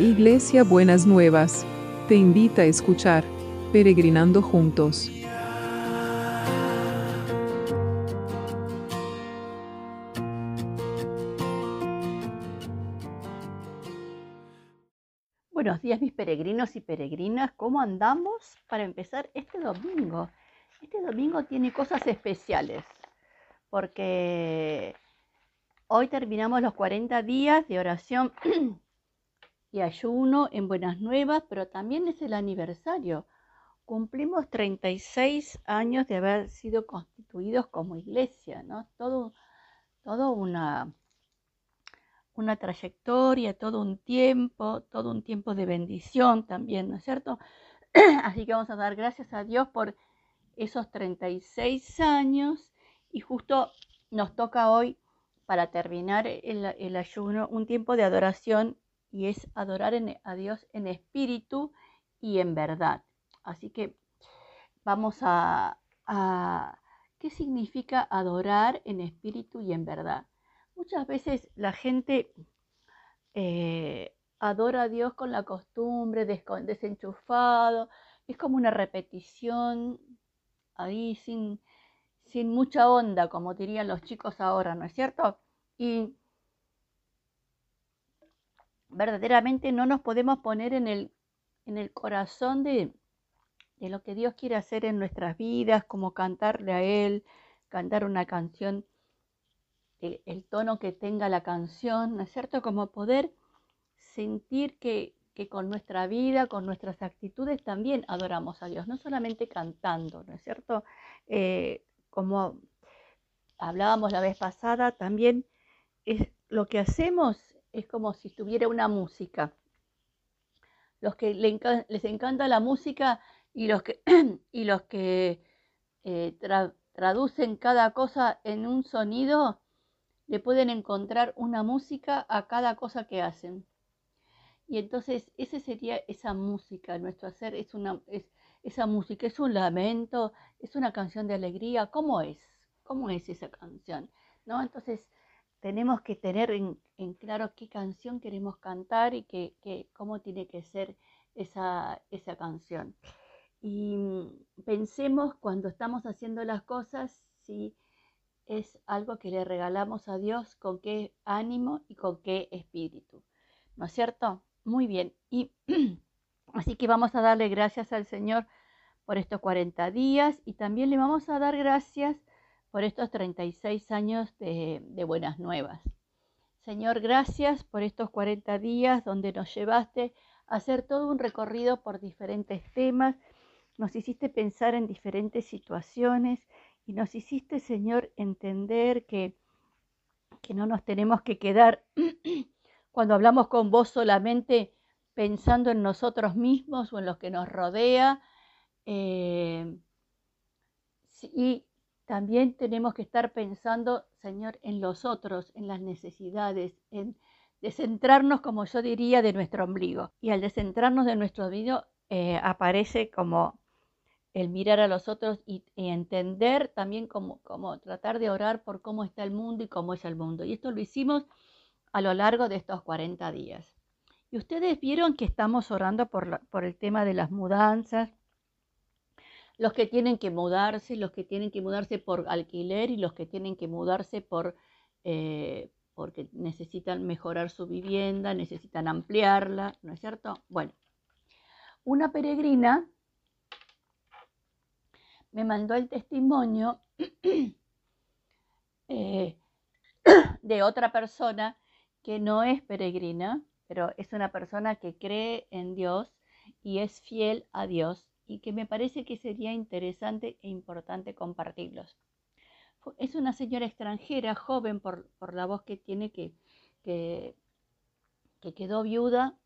Iglesia Buenas Nuevas, te invita a escuchar Peregrinando Juntos. Buenos días mis peregrinos y peregrinas, ¿cómo andamos para empezar este domingo? Este domingo tiene cosas especiales porque hoy terminamos los 40 días de oración y ayuno en Buenas Nuevas, pero también es el aniversario. Cumplimos 36 años de haber sido constituidos como iglesia, ¿no? Todo, todo una, una trayectoria, todo un tiempo, todo un tiempo de bendición también, ¿no es cierto? Así que vamos a dar gracias a Dios por esos 36 años y justo nos toca hoy para terminar el, el ayuno un tiempo de adoración y es adorar a Dios en espíritu y en verdad. Así que vamos a, ¿Qué significa adorar en espíritu y en verdad? Muchas veces la gente eh, adora a Dios con la costumbre, desenchufado, es como una repetición ahí sin, sin mucha onda, como dirían los chicos ahora, ¿no es cierto? Y verdaderamente no nos podemos poner en el, en el corazón de, de lo que Dios quiere hacer en nuestras vidas, como cantarle a Él, cantar una canción, el, tono que tenga la canción, ¿no es cierto? Como poder sentir que, que, con nuestra vida, con nuestras actitudes también adoramos a Dios, no solamente cantando, ¿no es cierto? Eh, como hablábamos la vez pasada, también es lo que hacemos es como si tuviera una música. Los que les encanta la música y los que, y los que eh, traducen cada cosa en un sonido, le pueden encontrar una música a cada cosa que hacen. Y entonces ese sería esa música, nuestro hacer es una es, esa música, es un lamento, es una canción de alegría, ¿cómo es? ¿Cómo es esa canción? ¿No? Entonces, tenemos que tener en, claro qué canción queremos cantar y cómo tiene que ser esa, esa canción. Y mm, pensemos cuando estamos haciendo las cosas si es algo que le regalamos a Dios, con qué ánimo y con qué espíritu. ¿No es cierto? Muy bien. Y así que vamos a darle gracias al Señor por estos 40 días y también le vamos a dar gracias por estos 36 años de, buenas nuevas. Señor, gracias por estos 40 días donde nos llevaste a hacer todo un recorrido por diferentes temas, nos hiciste pensar en diferentes situaciones y nos hiciste, Señor, entender que, que no nos tenemos que quedar cuando hablamos con vos solamente pensando en nosotros mismos o en los que nos rodea. Eh, y también tenemos que estar pensando, Señor, en los otros, en las necesidades, en descentrarnos, como yo diría, de nuestro ombligo. Y al descentrarnos de nuestro ombligo eh, aparece como el mirar a los otros y, entender también cómo, tratar de orar por cómo está el mundo y cómo es el mundo. Y esto lo hicimos a lo largo de estos 40 días. Y ustedes vieron que estamos orando por el tema de las mudanzas, los que tienen que mudarse, los que tienen que mudarse por alquiler y los que tienen que mudarse por, eh, porque necesitan mejorar su vivienda, necesitan ampliarla, ¿no es cierto? Bueno, una peregrina me mandó el testimonio eh, de otra persona que no es peregrina, pero es una persona que cree en Dios y es fiel a Dios y que me parece que sería interesante e importante compartirlos. Es una señora extranjera, joven por, la voz que tiene, que, que, quedó viuda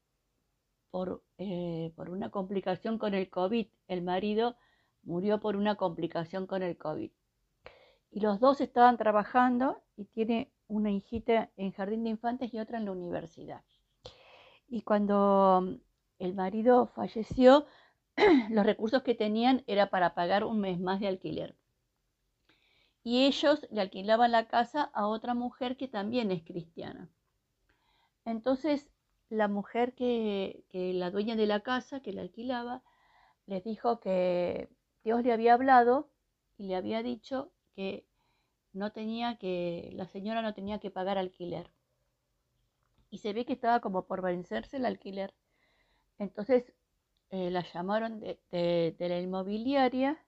por, eh, por una complicación con el COVID. El marido murió por una complicación con el COVID. Y los dos estaban trabajando y tiene una hijita en jardín de infantes y otra en la universidad. Y cuando el marido falleció, los recursos que tenían era para pagar un mes más de alquiler. Y ellos le alquilaban la casa a otra mujer que también es cristiana. Entonces, la mujer que, que la dueña de la casa que la alquilaba les dijo que Dios le había hablado y le había dicho que no tenía que, la señora no tenía que pagar alquiler. Y se ve que estaba como por vencerse el alquiler. Entonces eh, la llamaron de, la inmobiliaria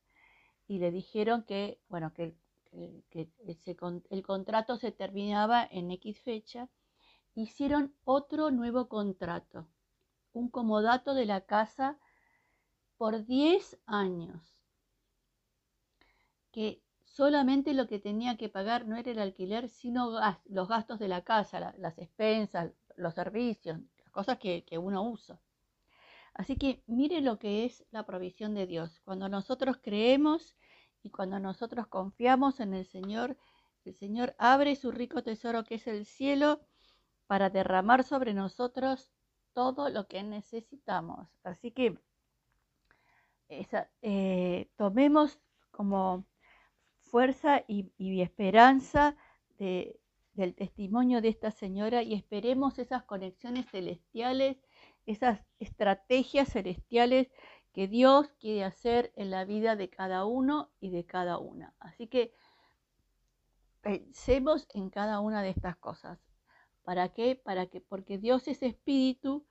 y le dijeron que, bueno, que, el contrato se terminaba en X fecha. Hicieron otro nuevo contrato, un comodato de la casa por 10 años, que solamente lo que tenía que pagar no era el alquiler, sino los gastos de la casa, las expensas, los servicios, las cosas que, que uno usa. Así que mire lo que es la provisión de Dios. Cuando nosotros creemos y cuando nosotros confiamos en el Señor, el Señor abre su rico tesoro que es el cielo para derramar sobre nosotros todo lo que necesitamos. Así que eh, tomemos como fuerza y, esperanza del testimonio de esta señora y esperemos esas conexiones celestiales esas estrategias celestiales que Dios quiere hacer en la vida de cada uno y de cada una. Así que pensemos en cada una de estas cosas. ¿Para qué? Para que, porque Dios es espíritu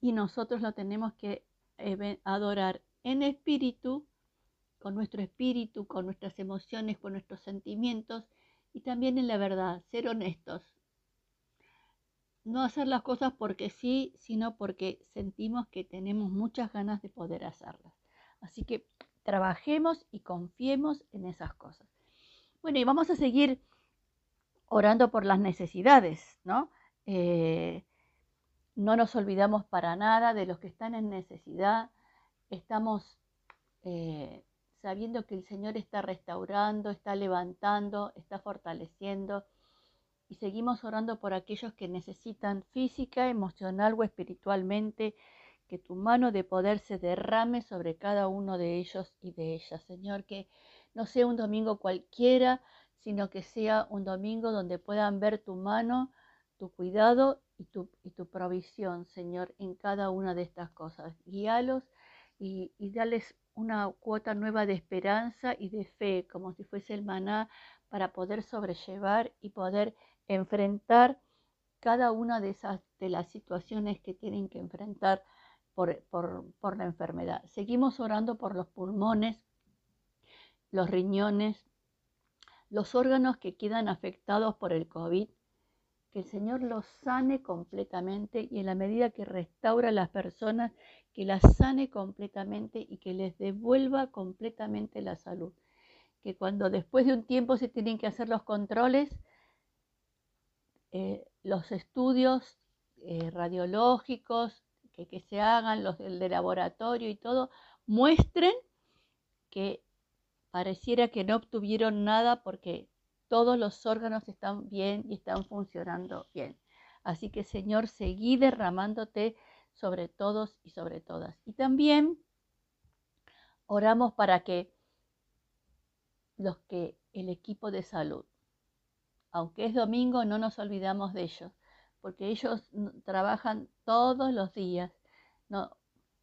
y nosotros lo tenemos que eh, adorar en espíritu, con nuestro espíritu, con nuestras emociones, con nuestros sentimientos y también en la verdad, ser honestos, no hacer las cosas porque sí, sino porque sentimos que tenemos muchas ganas de poder hacerlas. Así que trabajemos y confiemos en esas cosas. Bueno, y vamos a seguir orando por las necesidades, ¿no? Eh, no nos olvidamos para nada de los que están en necesidad. Estamos eh, sabiendo que el Señor está restaurando, está levantando, está fortaleciendo y seguimos orando por aquellos que necesitan física, emocional o espiritualmente, que tu mano de poder se derrame sobre cada uno de ellos y de ellas. Señor, que no sea un domingo cualquiera, sino que sea un domingo donde puedan ver tu mano, tu cuidado y tu, y tu provisión, Señor, en cada una de estas cosas. Guíalos y, y dales una cuota nueva de esperanza y de fe, como si fuese el maná, para poder sobrellevar y poder enfrentar cada una de esas de las situaciones que tienen que enfrentar por, por, la enfermedad. Seguimos orando por los pulmones, los riñones, los órganos que quedan afectados por el COVID, que el Señor los sane completamente y en la medida que restaura a las personas, que las sane completamente y que les devuelva completamente la salud. Que cuando después de un tiempo se tienen que hacer los controles, eh, los estudios eh, radiológicos que, se hagan, los del de laboratorio y todo, muestren que pareciera que no obtuvieron nada porque todos los órganos están bien y están funcionando bien. Así que Señor, seguí derramándote sobre todos y sobre todas. Y también oramos para que los que el equipo de salud aunque es domingo, no nos olvidamos de ellos, porque ellos trabajan todos los días. No,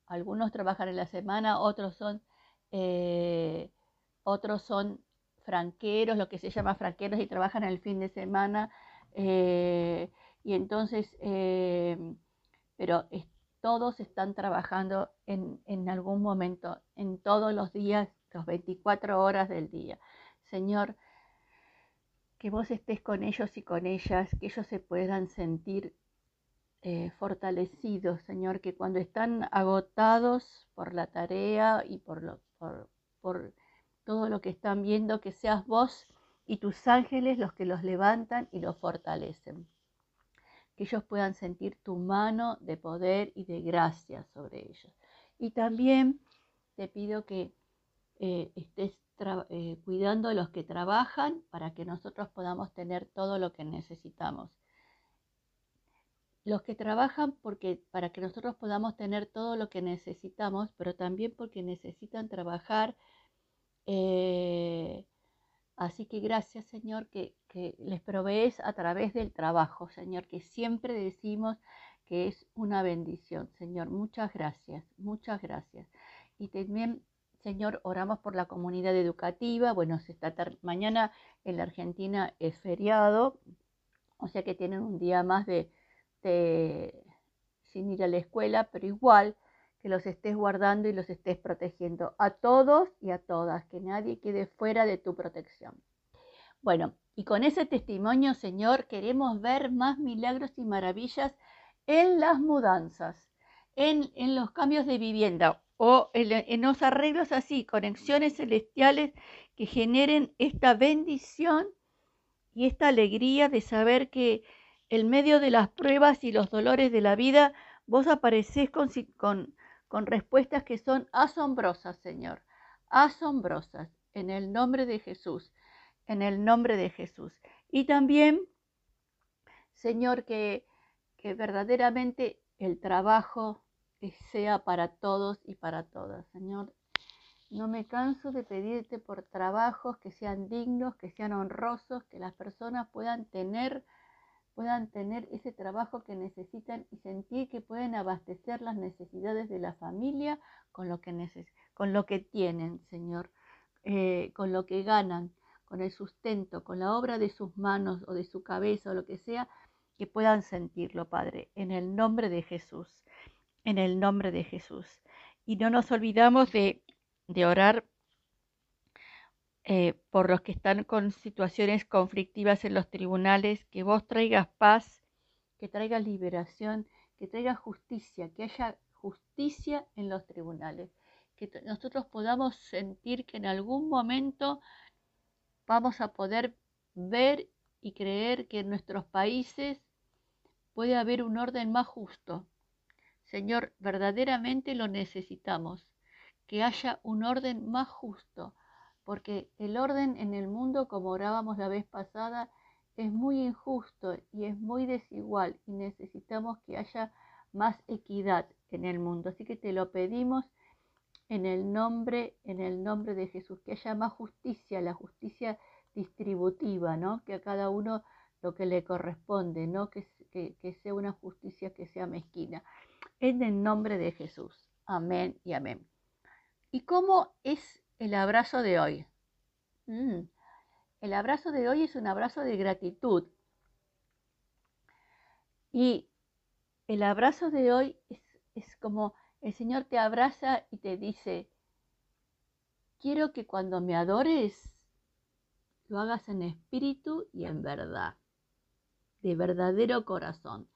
algunos trabajan en la semana, otros son, eh, otros son franqueros, lo que se llama franqueros, y trabajan el fin de semana. Eh, y entonces, eh, pero todos están trabajando en, en algún momento, en todos los días, las 24 horas del día. Señor, que vos estés con ellos y con ellas, que ellos se puedan sentir eh, fortalecidos, Señor, que cuando están agotados por la tarea y por, por todo lo que están viendo, que seas vos y tus ángeles los que los levantan y los fortalecen. Que ellos puedan sentir tu mano de poder y de gracia sobre ellos. Y también te pido que eh, estés eh, cuidando a los que trabajan para que nosotros podamos tener todo lo que necesitamos. Los que trabajan porque para que nosotros podamos tener todo lo que necesitamos, pero también porque necesitan trabajar. Eh, así que gracias Señor que, que les provees a través del trabajo, Señor, que siempre decimos que es una bendición. Señor, muchas gracias, muchas gracias. Y también, Señor, oramos por la comunidad educativa. Bueno, se está mañana en la Argentina es feriado, o sea que tienen un día más de, de sin ir a la escuela, pero igual que los estés guardando y los estés protegiendo a todos y a todas, que nadie quede fuera de tu protección. Bueno, y con ese testimonio, Señor, queremos ver más milagros y maravillas en las mudanzas, en, los cambios de vivienda o en, en los arreglos así, conexiones celestiales que generen esta bendición y esta alegría de saber que en medio de las pruebas y los dolores de la vida, vos aparecés con, con, con respuestas que son asombrosas, Señor, asombrosas, en el nombre de Jesús, en el nombre de Jesús. Y también, Señor, que, que verdaderamente el trabajo sea para todos y para todas. Señor, no me canso de pedirte por trabajos que sean dignos, que sean honrosos, que las personas puedan tener puedan tener ese trabajo que necesitan y sentir que pueden abastecer las necesidades de la familia con lo que, con lo que tienen, Señor, eh, con lo que ganan, con el sustento, con la obra de sus manos o de su cabeza o lo que sea, que puedan sentirlo, Padre, en el nombre de Jesús, en el nombre de Jesús. Y no nos olvidamos de, de orar eh, por los que están con situaciones conflictivas en los tribunales, que vos traigas paz, que traigas liberación, que traigas justicia, que haya justicia en los tribunales, que nosotros podamos sentir que en algún momento vamos a poder ver y creer que en nuestros países puede haber un orden más justo. Señor, verdaderamente lo necesitamos, que haya un orden más justo porque el orden en el mundo, como orábamos la vez pasada, es muy injusto y es muy desigual y necesitamos que haya más equidad en el mundo. Así que te lo pedimos en el nombre, en el nombre de Jesús, que haya más justicia, la justicia distributiva, ¿no? Que a cada uno lo que le corresponde, no que, que sea una justicia que sea mezquina. En el nombre de Jesús. Amén y amén. ¿Y cómo es el abrazo de hoy. Mm. El abrazo de hoy es un abrazo de gratitud. Y el abrazo de hoy es, es, como el Señor te abraza y te dice, quiero que cuando me adores, lo hagas en espíritu y en verdad, de verdadero corazón.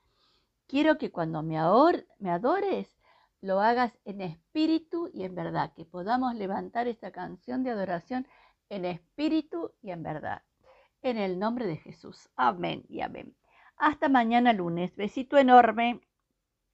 Quiero que cuando me, adores, lo hagas en espíritu y en verdad, que podamos levantar esta canción de adoración en espíritu y en verdad. En el nombre de Jesús. Amén y amén. Hasta mañana lunes. Besito enorme.